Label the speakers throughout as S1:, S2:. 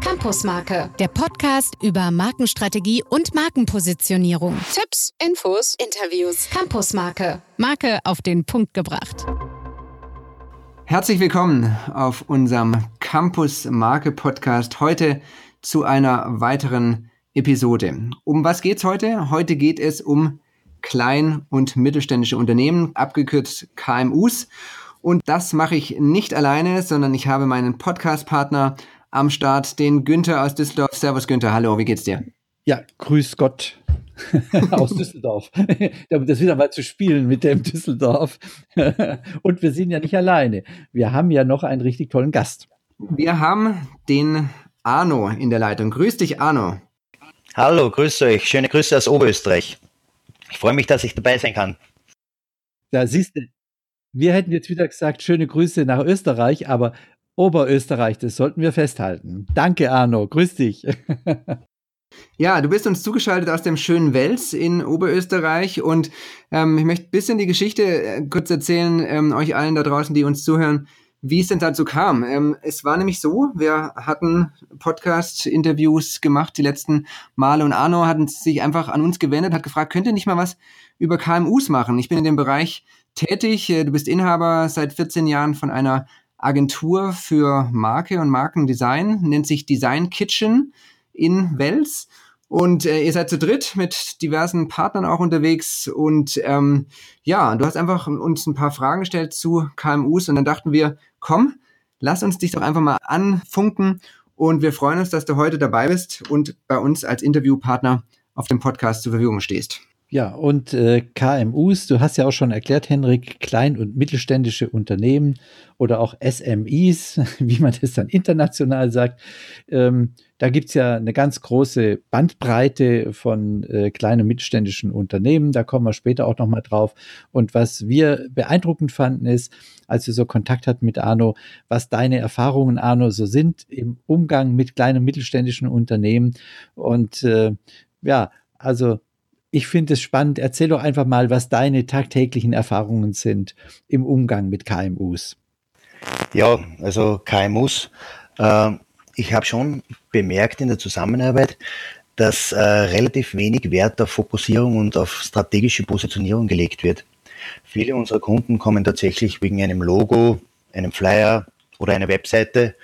S1: Campusmarke, der Podcast über Markenstrategie und Markenpositionierung. Tipps, Infos, Interviews. Campusmarke, Marke auf den Punkt gebracht.
S2: Herzlich willkommen auf unserem Campus Marke Podcast. Heute zu einer weiteren Episode. Um was geht's heute? Heute geht es um klein- und mittelständische Unternehmen, abgekürzt KMUs. Und das mache ich nicht alleine, sondern ich habe meinen Podcast-Partner am Start, den Günther aus Düsseldorf. Servus Günther, hallo, wie geht's dir?
S3: Ja, grüß Gott aus Düsseldorf. um das wieder mal zu spielen mit dem Düsseldorf. Und wir sind ja nicht alleine. Wir haben ja noch einen richtig tollen Gast.
S2: Wir haben den Arno in der Leitung. Grüß dich, Arno.
S4: Hallo, grüß euch. Schöne Grüße aus Oberösterreich. Ich freue mich, dass ich dabei sein kann.
S3: Da siehst du, wir hätten jetzt wieder gesagt, schöne Grüße nach Österreich, aber Oberösterreich, das sollten wir festhalten. Danke, Arno. Grüß dich.
S2: Ja, du bist uns zugeschaltet aus dem schönen Wels in Oberösterreich und ähm, ich möchte ein bisschen die Geschichte äh, kurz erzählen, ähm, euch allen da draußen, die uns zuhören, wie es denn dazu kam. Ähm, es war nämlich so, wir hatten Podcast-Interviews gemacht die letzten Male und Arno hat sich einfach an uns gewendet, hat gefragt, könnt ihr nicht mal was über KMUs machen? Ich bin in dem Bereich tätig. Äh, du bist Inhaber seit 14 Jahren von einer Agentur für Marke und Markendesign, nennt sich Design Kitchen in Wels. Und äh, ihr seid zu dritt mit diversen Partnern auch unterwegs. Und ähm, ja, du hast einfach uns ein paar Fragen gestellt zu KMUs und dann dachten wir, komm, lass uns dich doch einfach mal anfunken. Und wir freuen uns, dass du heute dabei bist und bei uns als Interviewpartner auf dem Podcast zur Verfügung stehst.
S3: Ja, und äh, KMUs, du hast ja auch schon erklärt, Henrik, klein- und mittelständische Unternehmen oder auch SMIs, wie man das dann international sagt. Ähm, da gibt's ja eine ganz große Bandbreite von äh, kleinen und mittelständischen Unternehmen. Da kommen wir später auch nochmal drauf. Und was wir beeindruckend fanden, ist, als wir so Kontakt hatten mit Arno, was deine Erfahrungen, Arno, so sind im Umgang mit kleinen und mittelständischen Unternehmen. Und äh, ja, also ich finde es spannend. Erzähl doch einfach mal, was deine tagtäglichen Erfahrungen sind im Umgang mit KMUs.
S4: Ja, also KMUs. Äh, ich habe schon bemerkt in der Zusammenarbeit, dass äh, relativ wenig Wert auf Fokussierung und auf strategische Positionierung gelegt wird. Viele unserer Kunden kommen tatsächlich wegen einem Logo, einem Flyer oder einer Webseite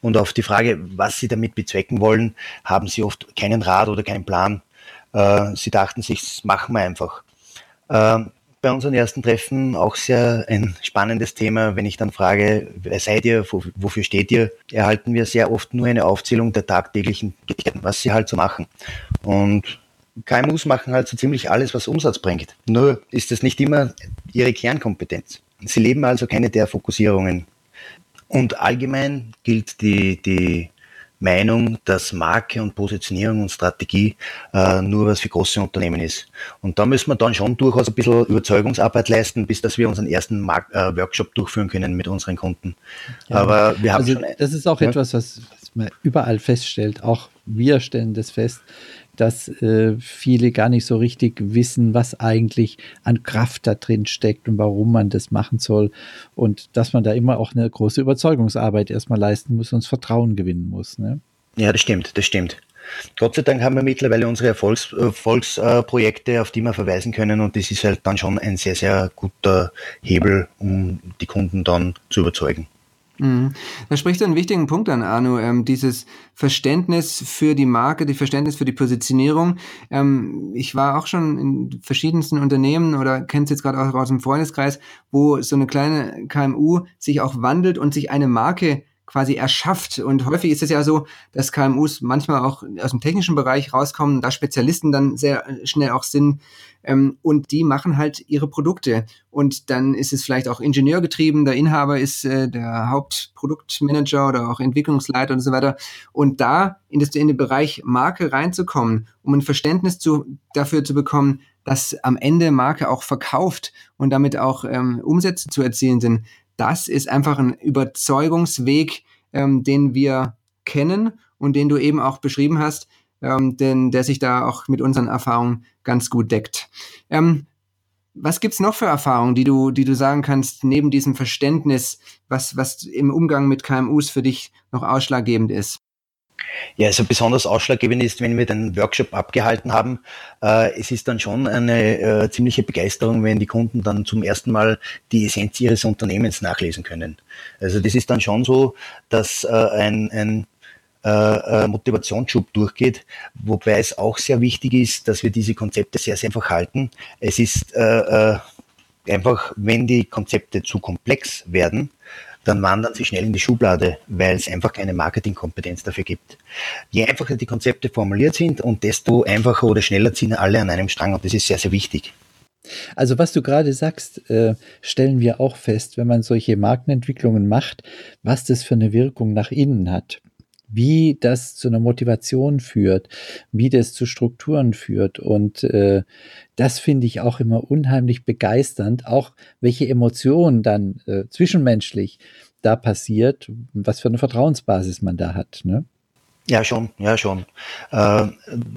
S4: und auf die Frage, was sie damit bezwecken wollen, haben sie oft keinen Rat oder keinen Plan. Äh, sie dachten sich, das machen wir einfach. Äh, bei unseren ersten Treffen auch sehr ein spannendes Thema. Wenn ich dann frage, wer seid ihr, wofür steht ihr, erhalten wir sehr oft nur eine Aufzählung der tagtäglichen Tätigkeiten, was sie halt so machen. Und KMUs machen halt so ziemlich alles, was Umsatz bringt. Nur ist es nicht immer ihre Kernkompetenz. Sie leben also keine der Fokussierungen. Und allgemein gilt die, die Meinung, dass Marke und Positionierung und Strategie äh, nur was für große Unternehmen ist. Und da müssen wir dann schon durchaus ein bisschen Überzeugungsarbeit leisten, bis dass wir unseren ersten Mark äh, Workshop durchführen können mit unseren Kunden.
S3: Ja, Aber wir haben also schon, das ist auch ja. etwas, was, was man überall feststellt. Auch wir stellen das fest, dass äh, viele gar nicht so richtig wissen, was eigentlich an Kraft da drin steckt und warum man das machen soll. Und dass man da immer auch eine große Überzeugungsarbeit erstmal leisten muss und das Vertrauen gewinnen muss. Ne?
S4: Ja, das stimmt, das stimmt. Gott sei Dank haben wir mittlerweile unsere Erfolgs, Erfolgsprojekte, auf die wir verweisen können und das ist halt dann schon ein sehr, sehr guter Hebel, um die Kunden dann zu überzeugen.
S2: Mhm. Da spricht du einen wichtigen Punkt an, Arno. Ähm, dieses Verständnis für die Marke, die Verständnis für die Positionierung. Ähm, ich war auch schon in verschiedensten Unternehmen oder kennst jetzt gerade auch aus dem Freundeskreis, wo so eine kleine KMU sich auch wandelt und sich eine Marke quasi erschafft. Und häufig ist es ja so, dass KMUs manchmal auch aus dem technischen Bereich rauskommen, da Spezialisten dann sehr äh, schnell auch sind. Ähm, und die machen halt ihre Produkte. Und dann ist es vielleicht auch ingenieurgetrieben, der Inhaber ist äh, der Hauptproduktmanager oder auch Entwicklungsleiter und so weiter. Und da in, das, in den Bereich Marke reinzukommen, um ein Verständnis zu, dafür zu bekommen, dass am Ende Marke auch verkauft und damit auch ähm, Umsätze zu erzielen sind, das ist einfach ein Überzeugungsweg, ähm, den wir kennen und den du eben auch beschrieben hast, ähm, denn der sich da auch mit unseren Erfahrungen ganz gut deckt. Ähm, Was gibt's noch für Erfahrungen, die du, die du sagen kannst, neben diesem Verständnis, was, was im Umgang mit KMUs für dich noch ausschlaggebend ist?
S4: Ja, also besonders ausschlaggebend ist, wenn wir den Workshop abgehalten haben, äh, es ist dann schon eine äh, ziemliche Begeisterung, wenn die Kunden dann zum ersten Mal die Essenz ihres Unternehmens nachlesen können. Also das ist dann schon so, dass äh, ein, ein äh, äh, Motivationsschub durchgeht, wobei es auch sehr wichtig ist, dass wir diese Konzepte sehr, sehr einfach halten. Es ist äh, äh, einfach, wenn die Konzepte zu komplex werden, dann wandern sie schnell in die Schublade, weil es einfach keine Marketingkompetenz dafür gibt. Je einfacher die Konzepte formuliert sind und desto einfacher oder schneller ziehen alle an einem Strang und das ist sehr, sehr wichtig.
S3: Also was du gerade sagst, äh, stellen wir auch fest, wenn man solche Markenentwicklungen macht, was das für eine Wirkung nach innen hat wie das zu einer Motivation führt, wie das zu Strukturen führt. Und äh, das finde ich auch immer unheimlich begeisternd, auch welche Emotionen dann äh, zwischenmenschlich da passiert, was für eine Vertrauensbasis man da hat. Ne?
S4: Ja, schon, ja, schon. Äh,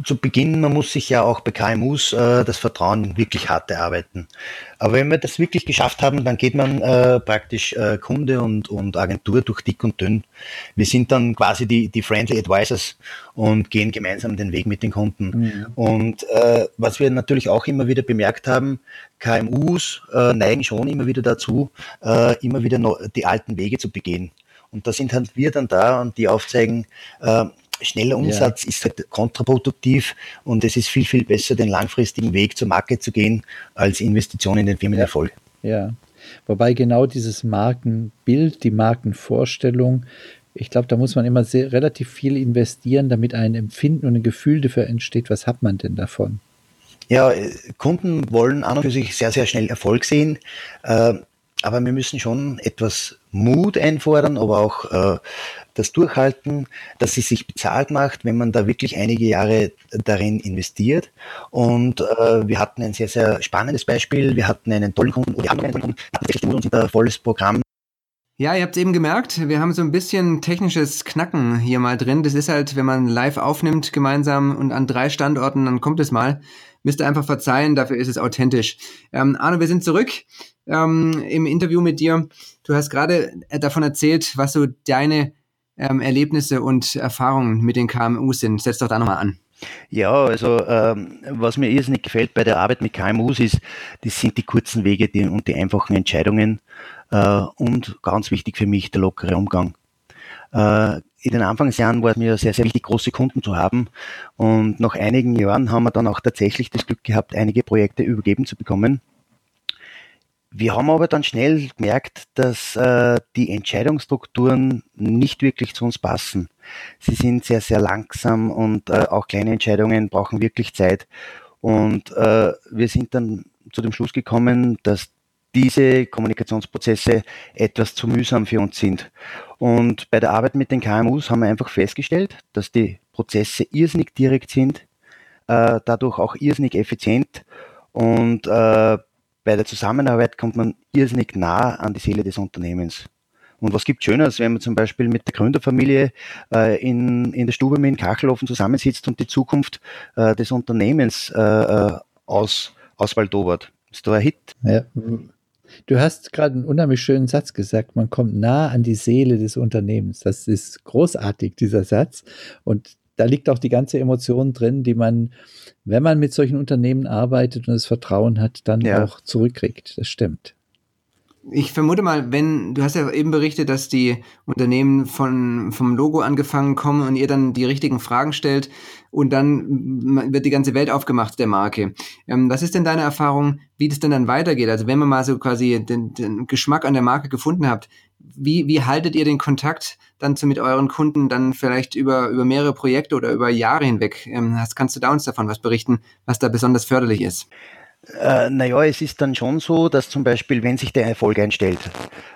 S4: zu Beginn, man muss sich ja auch bei KMUs äh, das Vertrauen wirklich hart erarbeiten. Aber wenn wir das wirklich geschafft haben, dann geht man äh, praktisch äh, Kunde und, und Agentur durch dick und dünn. Wir sind dann quasi die, die Friendly Advisors und gehen gemeinsam den Weg mit den Kunden. Mhm. Und äh, was wir natürlich auch immer wieder bemerkt haben, KMUs äh, neigen schon immer wieder dazu, immer wieder die alten Wege zu begehen. Und da sind halt wir dann da und die aufzeigen, äh, schneller Umsatz ja. ist halt kontraproduktiv und es ist viel, viel besser, den langfristigen Weg zur Marke zu gehen, als Investition in den Firmenerfolg.
S3: Ja. ja. Wobei genau dieses Markenbild, die Markenvorstellung, ich glaube, da muss man immer sehr, relativ viel investieren, damit ein Empfinden und ein Gefühl dafür entsteht, was hat man denn davon?
S4: Ja, äh, Kunden wollen an und für sich sehr, sehr schnell Erfolg sehen. Äh, aber wir müssen schon etwas Mut einfordern, aber auch äh, das Durchhalten, dass es sich bezahlt macht, wenn man da wirklich einige Jahre darin investiert. Und äh, wir hatten ein sehr, sehr spannendes Beispiel. Wir hatten einen tollen Kunden, oder wir haben einen Kunden, Mut und ein volles Programm.
S2: Ja, ihr habt es eben gemerkt, wir haben so ein bisschen technisches Knacken hier mal drin. Das ist halt, wenn man live aufnimmt gemeinsam und an drei Standorten, dann kommt es mal. Müsst ihr einfach verzeihen, dafür ist es authentisch. Ähm, Arno, wir sind zurück ähm, im Interview mit dir. Du hast gerade äh, davon erzählt, was so deine ähm, Erlebnisse und Erfahrungen mit den KMUs sind. Setz doch da nochmal an.
S4: Ja, also ähm, was mir irrsinnig gefällt bei der Arbeit mit KMUs ist, das sind die kurzen Wege die, und die einfachen Entscheidungen äh, und ganz wichtig für mich der lockere Umgang. Äh, in den Anfangsjahren war es mir sehr, sehr wichtig, große Kunden zu haben. Und nach einigen Jahren haben wir dann auch tatsächlich das Glück gehabt, einige Projekte übergeben zu bekommen. Wir haben aber dann schnell gemerkt, dass äh, die Entscheidungsstrukturen nicht wirklich zu uns passen. Sie sind sehr, sehr langsam und äh, auch kleine Entscheidungen brauchen wirklich Zeit. Und äh, wir sind dann zu dem Schluss gekommen, dass diese Kommunikationsprozesse etwas zu mühsam für uns sind. Und bei der Arbeit mit den KMUs haben wir einfach festgestellt, dass die Prozesse irrsinnig direkt sind, äh, dadurch auch irrsinnig effizient und äh, bei der Zusammenarbeit kommt man irrsinnig nah an die Seele des Unternehmens. Und was gibt Schöneres, wenn man zum Beispiel mit der Gründerfamilie äh, in, in der Stube mit dem Kachelofen zusammensitzt und die Zukunft äh, des Unternehmens äh, äh aus, auswaldobert. Ist doch ein Hit.
S3: Ja. Du hast gerade einen unheimlich schönen Satz gesagt. Man kommt nah an die Seele des Unternehmens. Das ist großartig, dieser Satz. Und da liegt auch die ganze Emotion drin, die man, wenn man mit solchen Unternehmen arbeitet und das Vertrauen hat, dann ja. auch zurückkriegt. Das stimmt.
S2: Ich vermute mal, wenn, du hast ja eben berichtet, dass die Unternehmen von, vom Logo angefangen kommen und ihr dann die richtigen Fragen stellt und dann wird die ganze Welt aufgemacht der Marke. Ähm, was ist denn deine Erfahrung, wie das denn dann weitergeht? Also wenn man mal so quasi den, den Geschmack an der Marke gefunden habt, wie, wie haltet ihr den Kontakt dann zu, mit euren Kunden dann vielleicht über, über mehrere Projekte oder über Jahre hinweg? Ähm, hast, kannst du da uns davon was berichten, was da besonders förderlich ist?
S4: Äh, naja, es ist dann schon so, dass zum Beispiel, wenn sich der Erfolg einstellt,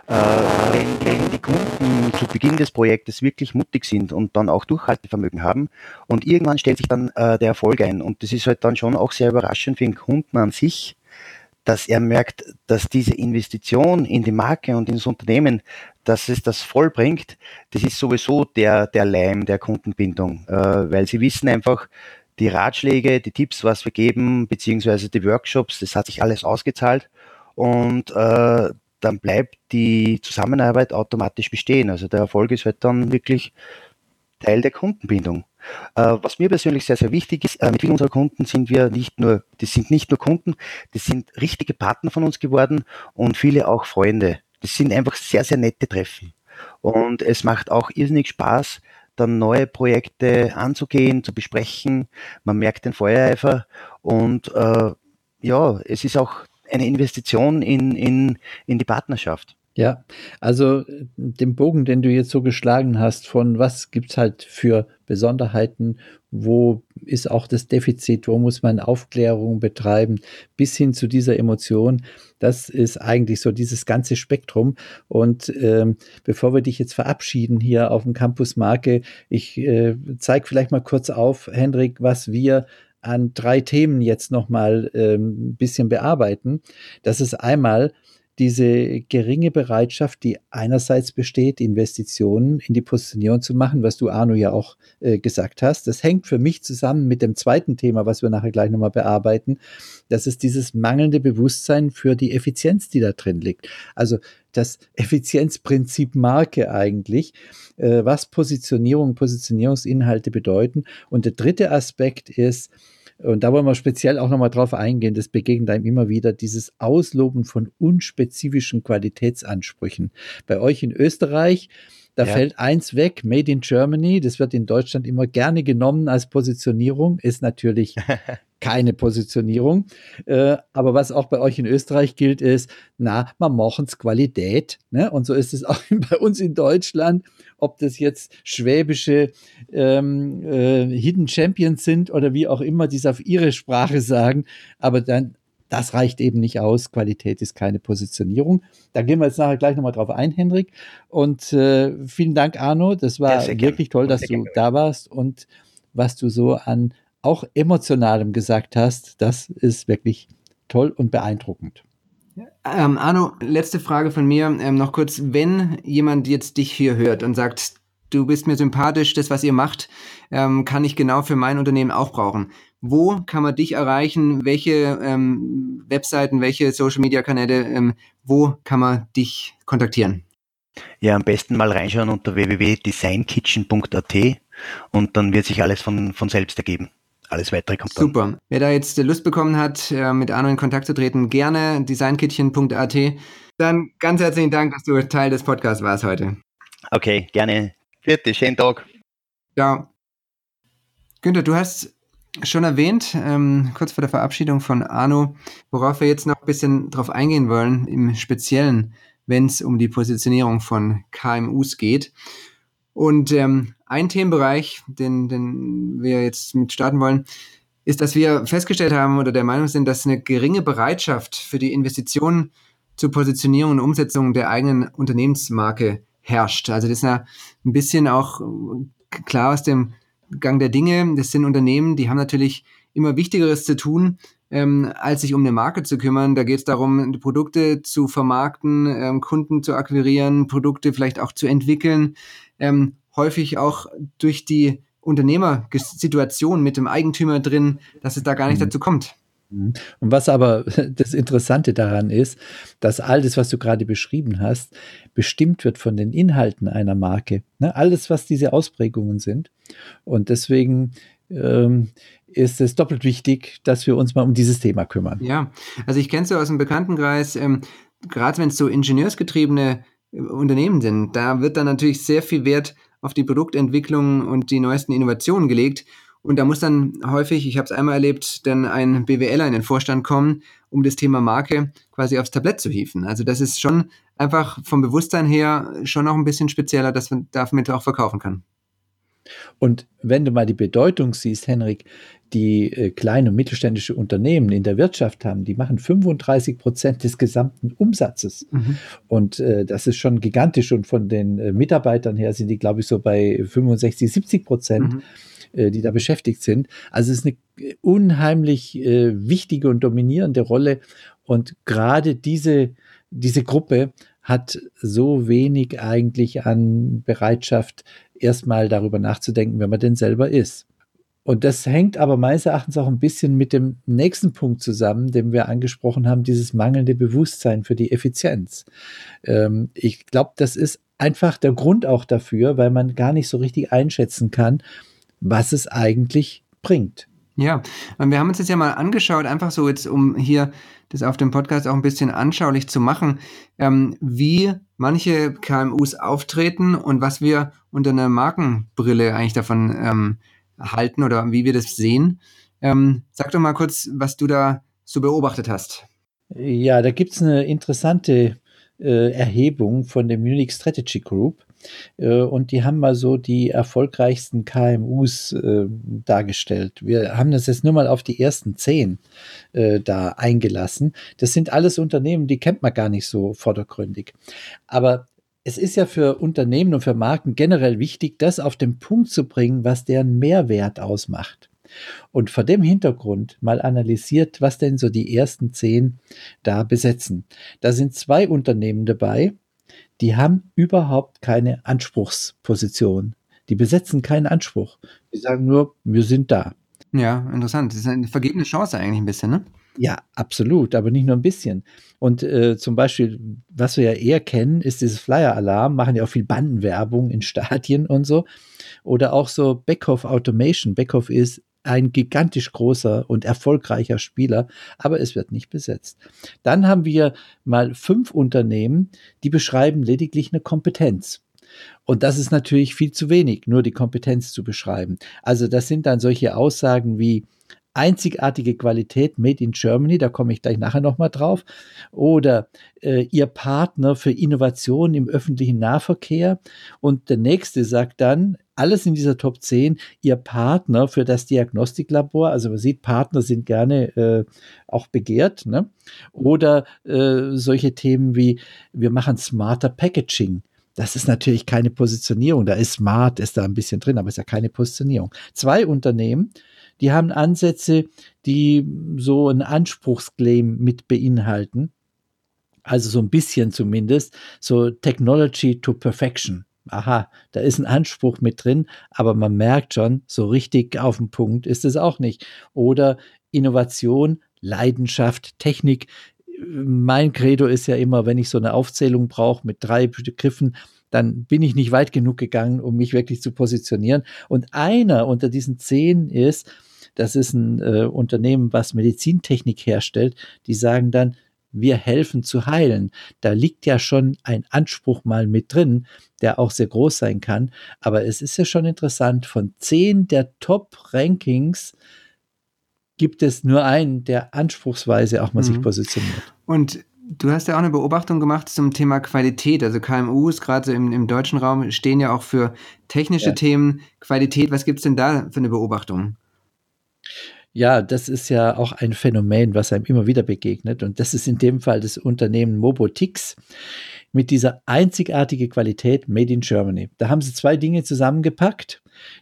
S4: äh, wenn, wenn die Kunden zu Beginn des Projektes wirklich mutig sind und dann auch Durchhaltevermögen haben und irgendwann stellt sich dann äh, der Erfolg ein. Und das ist halt dann schon auch sehr überraschend für den Kunden an sich, dass er merkt, dass diese Investition in die Marke und ins Unternehmen, dass es das vollbringt, das ist sowieso der, der Leim der Kundenbindung, äh, weil sie wissen einfach, die Ratschläge, die Tipps, was wir geben, beziehungsweise die Workshops, das hat sich alles ausgezahlt und äh, dann bleibt die Zusammenarbeit automatisch bestehen. Also der Erfolg ist halt dann wirklich Teil der Kundenbindung. Äh, was mir persönlich sehr, sehr wichtig ist, äh, mit vielen unserer Kunden sind wir nicht nur, das sind nicht nur Kunden, das sind richtige Partner von uns geworden und viele auch Freunde. Das sind einfach sehr, sehr nette Treffen. Und es macht auch irrsinnig Spaß, dann neue Projekte anzugehen, zu besprechen. Man merkt den Feuereifer und äh, ja, es ist auch eine Investition in, in, in die Partnerschaft.
S3: Ja, also den Bogen, den du jetzt so geschlagen hast, von was gibt es halt für Besonderheiten, wo ist auch das Defizit, wo muss man Aufklärung betreiben, bis hin zu dieser Emotion, das ist eigentlich so dieses ganze Spektrum. Und ähm, bevor wir dich jetzt verabschieden hier auf dem Campus Marke, ich äh, zeige vielleicht mal kurz auf, Hendrik, was wir an drei Themen jetzt nochmal ein ähm, bisschen bearbeiten. Das ist einmal diese geringe Bereitschaft, die einerseits besteht, Investitionen in die Positionierung zu machen, was du Arno ja auch äh, gesagt hast. Das hängt für mich zusammen mit dem zweiten Thema, was wir nachher gleich nochmal bearbeiten. Das ist dieses mangelnde Bewusstsein für die Effizienz, die da drin liegt. Also das Effizienzprinzip Marke eigentlich, äh, was Positionierung, Positionierungsinhalte bedeuten. Und der dritte Aspekt ist, und da wollen wir speziell auch nochmal drauf eingehen, das begegnet einem immer wieder, dieses Ausloben von unspezifischen Qualitätsansprüchen. Bei euch in Österreich, da ja. fällt eins weg, Made in Germany, das wird in Deutschland immer gerne genommen als Positionierung, ist natürlich keine Positionierung. Äh, aber was auch bei euch in Österreich gilt, ist, na, man machen's Qualität. Ne? Und so ist es auch bei uns in Deutschland, ob das jetzt schwäbische ähm, äh, Hidden Champions sind oder wie auch immer, die es auf ihre Sprache sagen. Aber dann das reicht eben nicht aus. Qualität ist keine Positionierung. Da gehen wir jetzt nachher gleich nochmal drauf ein, Henrik. Und äh, vielen Dank, Arno. Das war ja, wirklich toll, dass du da warst und was du so an auch emotionalem gesagt hast. Das ist wirklich toll und beeindruckend.
S2: Ähm, Arno, letzte Frage von mir. Ähm, noch kurz, wenn jemand jetzt dich hier hört und sagt, du bist mir sympathisch, das, was ihr macht, ähm, kann ich genau für mein Unternehmen auch brauchen. Wo kann man dich erreichen? Welche ähm, Webseiten, welche Social-Media-Kanäle, ähm, wo kann man dich kontaktieren?
S4: Ja, am besten mal reinschauen unter www.designkitchen.at und dann wird sich alles von, von selbst ergeben alles weitere kommt
S2: dann. Super. Wer da jetzt Lust bekommen hat, äh, mit Arno in Kontakt zu treten, gerne designkitchen.at. Dann ganz herzlichen Dank, dass du Teil des Podcasts warst heute.
S4: Okay, gerne. Vierte, schönen Tag.
S2: Ciao. Günther, du hast schon erwähnt, ähm, kurz vor der Verabschiedung von Arno, worauf wir jetzt noch ein bisschen drauf eingehen wollen, im Speziellen, wenn es um die Positionierung von KMUs geht. Und ähm, ein Themenbereich, den, den wir jetzt mit starten wollen, ist, dass wir festgestellt haben oder der Meinung sind, dass eine geringe Bereitschaft für die Investitionen zur Positionierung und Umsetzung der eigenen Unternehmensmarke herrscht. Also das ist ja ein bisschen auch klar aus dem Gang der Dinge. Das sind Unternehmen, die haben natürlich immer Wichtigeres zu tun, ähm, als sich um eine Marke zu kümmern. Da geht es darum, Produkte zu vermarkten, ähm, Kunden zu akquirieren, Produkte vielleicht auch zu entwickeln. Ähm, häufig auch durch die Unternehmersituation mit dem Eigentümer drin, dass es da gar nicht mhm. dazu kommt.
S3: Mhm. Und was aber das Interessante daran ist, dass all das, was du gerade beschrieben hast, bestimmt wird von den Inhalten einer Marke. Ne? Alles, was diese Ausprägungen sind. Und deswegen ähm, ist es doppelt wichtig, dass wir uns mal um dieses Thema kümmern.
S2: Ja, also ich kenne es so aus dem Bekanntenkreis, ähm, gerade wenn es so ingenieursgetriebene äh, Unternehmen sind, da wird dann natürlich sehr viel Wert auf die Produktentwicklung und die neuesten Innovationen gelegt. Und da muss dann häufig, ich habe es einmal erlebt, dann ein BWLer in den Vorstand kommen, um das Thema Marke quasi aufs Tablett zu hieven. Also das ist schon einfach vom Bewusstsein her schon noch ein bisschen spezieller, dass man damit auch verkaufen kann.
S3: Und wenn du mal die Bedeutung siehst, Henrik, die äh, kleine und mittelständische Unternehmen in der Wirtschaft haben, die machen 35 Prozent des gesamten Umsatzes. Mhm. Und äh, das ist schon gigantisch. Und von den äh, Mitarbeitern her sind die, glaube ich, so bei 65, 70 Prozent. Mhm äh, die da beschäftigt sind. Also es ist eine äh, unheimlich äh, wichtige und dominierende Rolle. Und gerade diese, diese Gruppe hat so wenig eigentlich an Bereitschaft, erstmal darüber nachzudenken, wer man denn selber ist. Und das hängt aber meines Erachtens auch ein bisschen mit dem nächsten Punkt zusammen, den wir angesprochen haben, dieses mangelnde Bewusstsein für die Effizienz. Ähm, ich glaube, das ist einfach der Grund auch dafür, weil man gar nicht so richtig einschätzen kann, was es eigentlich bringt.
S2: Ja, und wir haben uns das ja mal angeschaut, einfach so jetzt, um hier das auf dem Podcast auch ein bisschen anschaulich zu machen, ähm, wie manche KMUs auftreten und was wir unter einer Markenbrille eigentlich davon ähm, halten oder wie wir das sehen. Ähm, sag doch mal kurz, was du da so beobachtet hast.
S3: Ja, da gibt es eine interessante äh, Erhebung von der Munich Strategy Group. Äh, und die haben mal so die erfolgreichsten KMUs äh, dargestellt. Wir haben das jetzt nur mal auf die ersten zehn äh, da eingelassen. Das sind alles Unternehmen, die kennt man gar nicht so vordergründig. Aber es ist ja für Unternehmen und für Marken generell wichtig, das auf den Punkt zu bringen, was deren Mehrwert ausmacht. Und vor dem Hintergrund mal analysiert, was denn so die ersten zehn da besetzen. Da sind zwei Unternehmen dabei, die haben überhaupt keine Anspruchsposition. Die besetzen keinen Anspruch. Die sagen nur, wir sind da.
S2: Ja, interessant. Das ist eine vergebene Chance eigentlich ein bisschen, ne?
S3: Ja, absolut, aber nicht nur ein bisschen. Und äh, zum Beispiel, was wir ja eher kennen, ist dieses Flyer-Alarm, machen ja auch viel Bandenwerbung in Stadien und so. Oder auch so Backhoff Automation. Backhoff ist ein gigantisch großer und erfolgreicher Spieler, aber es wird nicht besetzt. Dann haben wir mal fünf Unternehmen, die beschreiben lediglich eine Kompetenz. Und das ist natürlich viel zu wenig, nur die Kompetenz zu beschreiben. Also das sind dann solche Aussagen wie einzigartige Qualität Made in Germany, da komme ich gleich nachher nochmal drauf, oder äh, Ihr Partner für Innovation im öffentlichen Nahverkehr. Und der nächste sagt dann, alles in dieser Top 10, Ihr Partner für das Diagnostiklabor, also man sieht, Partner sind gerne äh, auch begehrt, ne? oder äh, solche Themen wie, wir machen smarter Packaging. Das ist natürlich keine Positionierung. Da ist Smart, ist da ein bisschen drin, aber ist ja keine Positionierung. Zwei Unternehmen, die haben Ansätze, die so einen Anspruchsclaim mit beinhalten. Also so ein bisschen zumindest, so Technology to Perfection. Aha, da ist ein Anspruch mit drin, aber man merkt schon, so richtig auf den Punkt ist es auch nicht. Oder Innovation, Leidenschaft, Technik. Mein Credo ist ja immer, wenn ich so eine Aufzählung brauche mit drei Begriffen, dann bin ich nicht weit genug gegangen, um mich wirklich zu positionieren. Und einer unter diesen zehn ist, das ist ein äh, Unternehmen, was Medizintechnik herstellt, die sagen dann, wir helfen zu heilen. Da liegt ja schon ein Anspruch mal mit drin, der auch sehr groß sein kann. Aber es ist ja schon interessant, von zehn der Top-Rankings gibt es nur einen, der anspruchsweise auch mal mhm. sich positioniert.
S2: Und du hast ja auch eine Beobachtung gemacht zum Thema Qualität. Also KMUs, gerade so im, im, deutschen Raum, stehen ja auch für technische ja. Themen. Qualität, was gibt es denn da für eine Beobachtung?
S3: Ja, das ist ja auch ein Phänomen, was einem immer wieder begegnet. Und das ist in dem Fall das Unternehmen Mobotix mit dieser einzigartige Qualität Made in Germany. Da haben sie zwei Dinge zusammengepackt,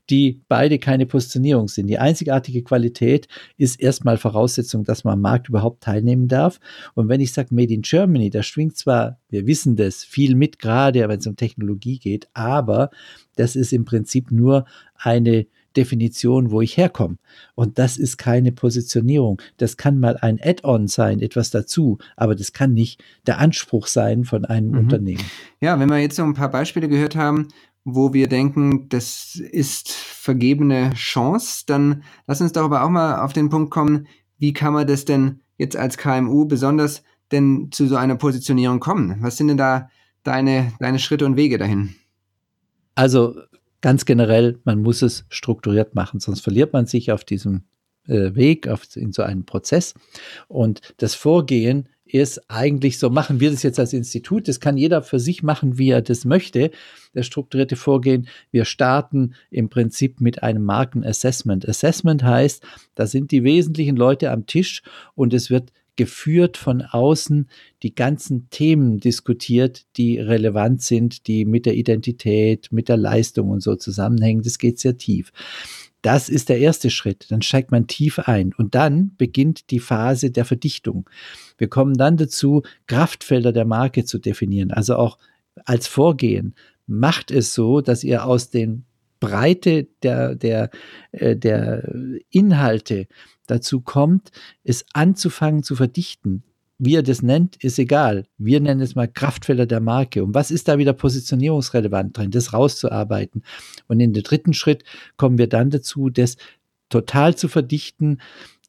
S3: die beide keine Positionierung sind. Die einzigartige Qualität ist erstmal Voraussetzung, dass man am Markt überhaupt teilnehmen darf. Und wenn ich sage Made in Germany, da schwingt zwar, wir wissen das, viel mit, gerade wenn es um Technologie geht, aber das ist im Prinzip nur eine Definition, wo ich herkomme. Und das ist keine Positionierung. Das kann mal ein Add-on sein, etwas dazu, aber das kann nicht der Anspruch sein von einem mhm. Unternehmen.
S2: Ja, wenn wir jetzt so ein paar Beispiele gehört haben, wo wir denken, das ist vergebene Chance, dann lass uns doch aber auch mal auf den Punkt kommen, wie kann man das denn jetzt als KMU besonders denn zu so einer Positionierung kommen? Was sind denn da deine, deine Schritte und Wege dahin?
S3: Also ganz generell, man muss es strukturiert machen, sonst verliert man sich auf diesem äh, Weg, auf, in so einem Prozess. Und das Vorgehen ist eigentlich so, machen wir das jetzt als Institut, das kann jeder für sich machen, wie er das möchte. Das strukturierte Vorgehen, wir starten im Prinzip mit einem Markenassessment. Assessment heißt, da sind die wesentlichen Leute am Tisch und es wird geführt von außen die ganzen Themen diskutiert, die relevant sind, die mit der Identität, mit der Leistung und so zusammenhängen. Das geht sehr tief. Das ist der erste Schritt. Dann steigt man tief ein und dann beginnt die Phase der Verdichtung. Wir kommen dann dazu, Kraftfelder der Marke zu definieren, also auch als Vorgehen. Macht es so, dass ihr aus den Breite der, der, äh, der Inhalte dazu kommt, es anzufangen zu verdichten. Wie er das nennt, ist egal. Wir nennen es mal Kraftfelder der Marke. Und was ist da wieder positionierungsrelevant drin, das rauszuarbeiten? Und in den dritten Schritt kommen wir dann dazu, das total zu verdichten,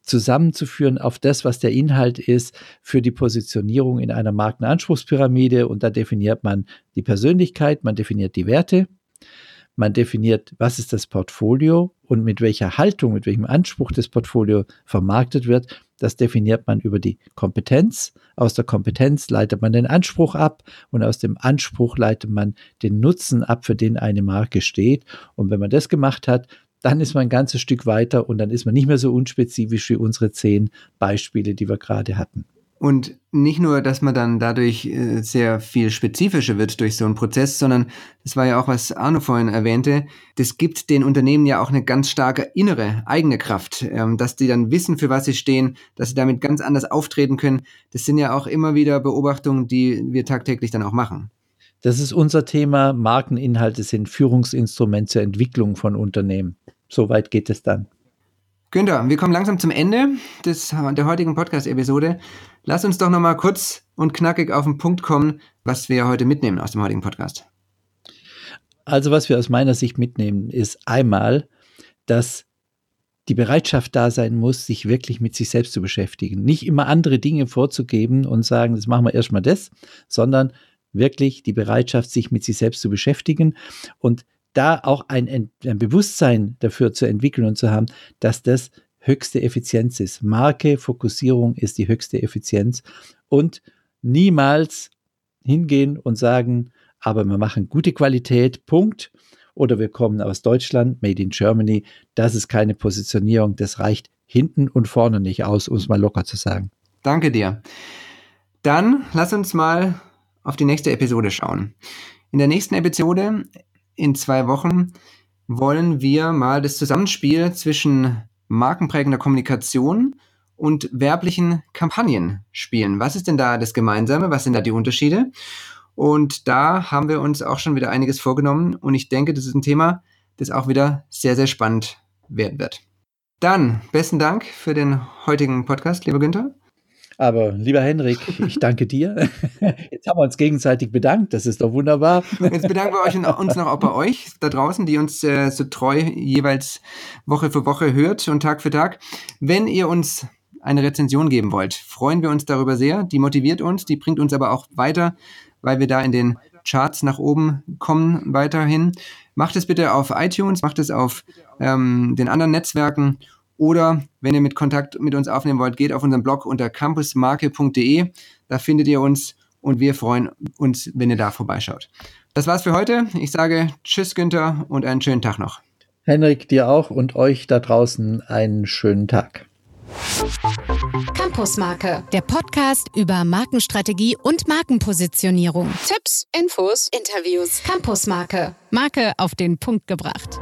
S3: zusammenzuführen auf das, was der Inhalt ist für die Positionierung in einer Markenanspruchspyramide. Und da definiert man die Persönlichkeit, man definiert die Werte, man definiert, was ist das Portfolio und mit welcher Haltung, mit welchem Anspruch das Portfolio vermarktet wird. Das definiert man über die Kompetenz. Aus der Kompetenz leitet man den Anspruch ab und aus dem Anspruch leitet man den Nutzen ab, für den eine Marke steht. Und wenn man das gemacht hat, dann ist man ein ganzes Stück weiter und dann ist man nicht mehr so unspezifisch wie unsere zehn Beispiele, die wir gerade hatten.
S2: Und nicht nur, dass man dann dadurch äh, sehr viel spezifischer wird durch so einen Prozess, sondern das war ja auch, was Arno vorhin erwähnte, das gibt den Unternehmen ja auch eine ganz starke innere, eigene Kraft, ähm, dass die dann wissen, für was sie stehen, dass sie damit ganz anders auftreten können. Das sind ja auch immer wieder Beobachtungen, die wir tagtäglich dann auch machen.
S3: Das ist unser Thema. Markeninhalte sind Führungsinstrument zur Entwicklung von Unternehmen. Soweit geht es dann.
S2: Günther, wir kommen langsam zum Ende des, der heutigen Podcast-Episode. Lass uns doch nochmal kurz und knackig auf den Punkt kommen, was wir heute mitnehmen aus dem heutigen Podcast.
S3: Also, was wir aus meiner Sicht mitnehmen, ist einmal, dass die Bereitschaft da sein muss, sich wirklich mit sich selbst zu beschäftigen. Nicht immer andere Dinge vorzugeben und sagen, das machen wir erstmal das, sondern wirklich die Bereitschaft, sich mit sich selbst zu beschäftigen und da auch ein, ein Bewusstsein dafür zu entwickeln und zu haben, dass das höchste Effizienz ist. Marke, Fokussierung ist die höchste Effizienz und niemals hingehen und sagen, aber wir machen gute Qualität, Punkt. Oder wir kommen aus Deutschland, Made in Germany. Das ist keine Positionierung, das reicht hinten und vorne nicht aus, um es mal locker zu sagen.
S2: Danke dir. Dann lass uns mal auf die nächste Episode schauen. In der nächsten Episode in zwei Wochen wollen wir mal das Zusammenspiel zwischen markenprägender Kommunikation und werblichen Kampagnen spielen. Was ist denn da das Gemeinsame? Was sind da die Unterschiede? Und da haben wir uns auch schon wieder einiges vorgenommen und ich denke, das ist ein Thema, das auch wieder sehr, sehr spannend werden wird. Dann besten Dank für den heutigen Podcast, lieber Günther.
S3: Aber lieber Henrik, ich danke dir. Jetzt haben wir uns gegenseitig bedankt. Das ist doch wunderbar.
S2: Jetzt bedanken wir euch und uns noch auch bei euch da draußen, die uns äh, so treu jeweils Woche für Woche hört und Tag für Tag. Wenn ihr uns eine Rezension geben wollt, freuen wir uns darüber sehr. Die motiviert uns, die bringt uns aber auch weiter, weil wir da in den Charts nach oben kommen weiterhin. Macht es bitte auf iTunes, macht es auf ähm, den anderen Netzwerken oder wenn ihr mit Kontakt mit uns aufnehmen wollt, geht auf unseren Blog unter campusmarke.de. Da findet ihr uns und wir freuen uns, wenn ihr da vorbeischaut. Das war's für heute. Ich sage Tschüss, Günther, und einen schönen Tag noch.
S3: Henrik, dir auch und euch da draußen einen schönen Tag.
S1: Campusmarke, der Podcast über Markenstrategie und Markenpositionierung. Tipps, Infos, Interviews. Campusmarke, Marke auf den Punkt gebracht.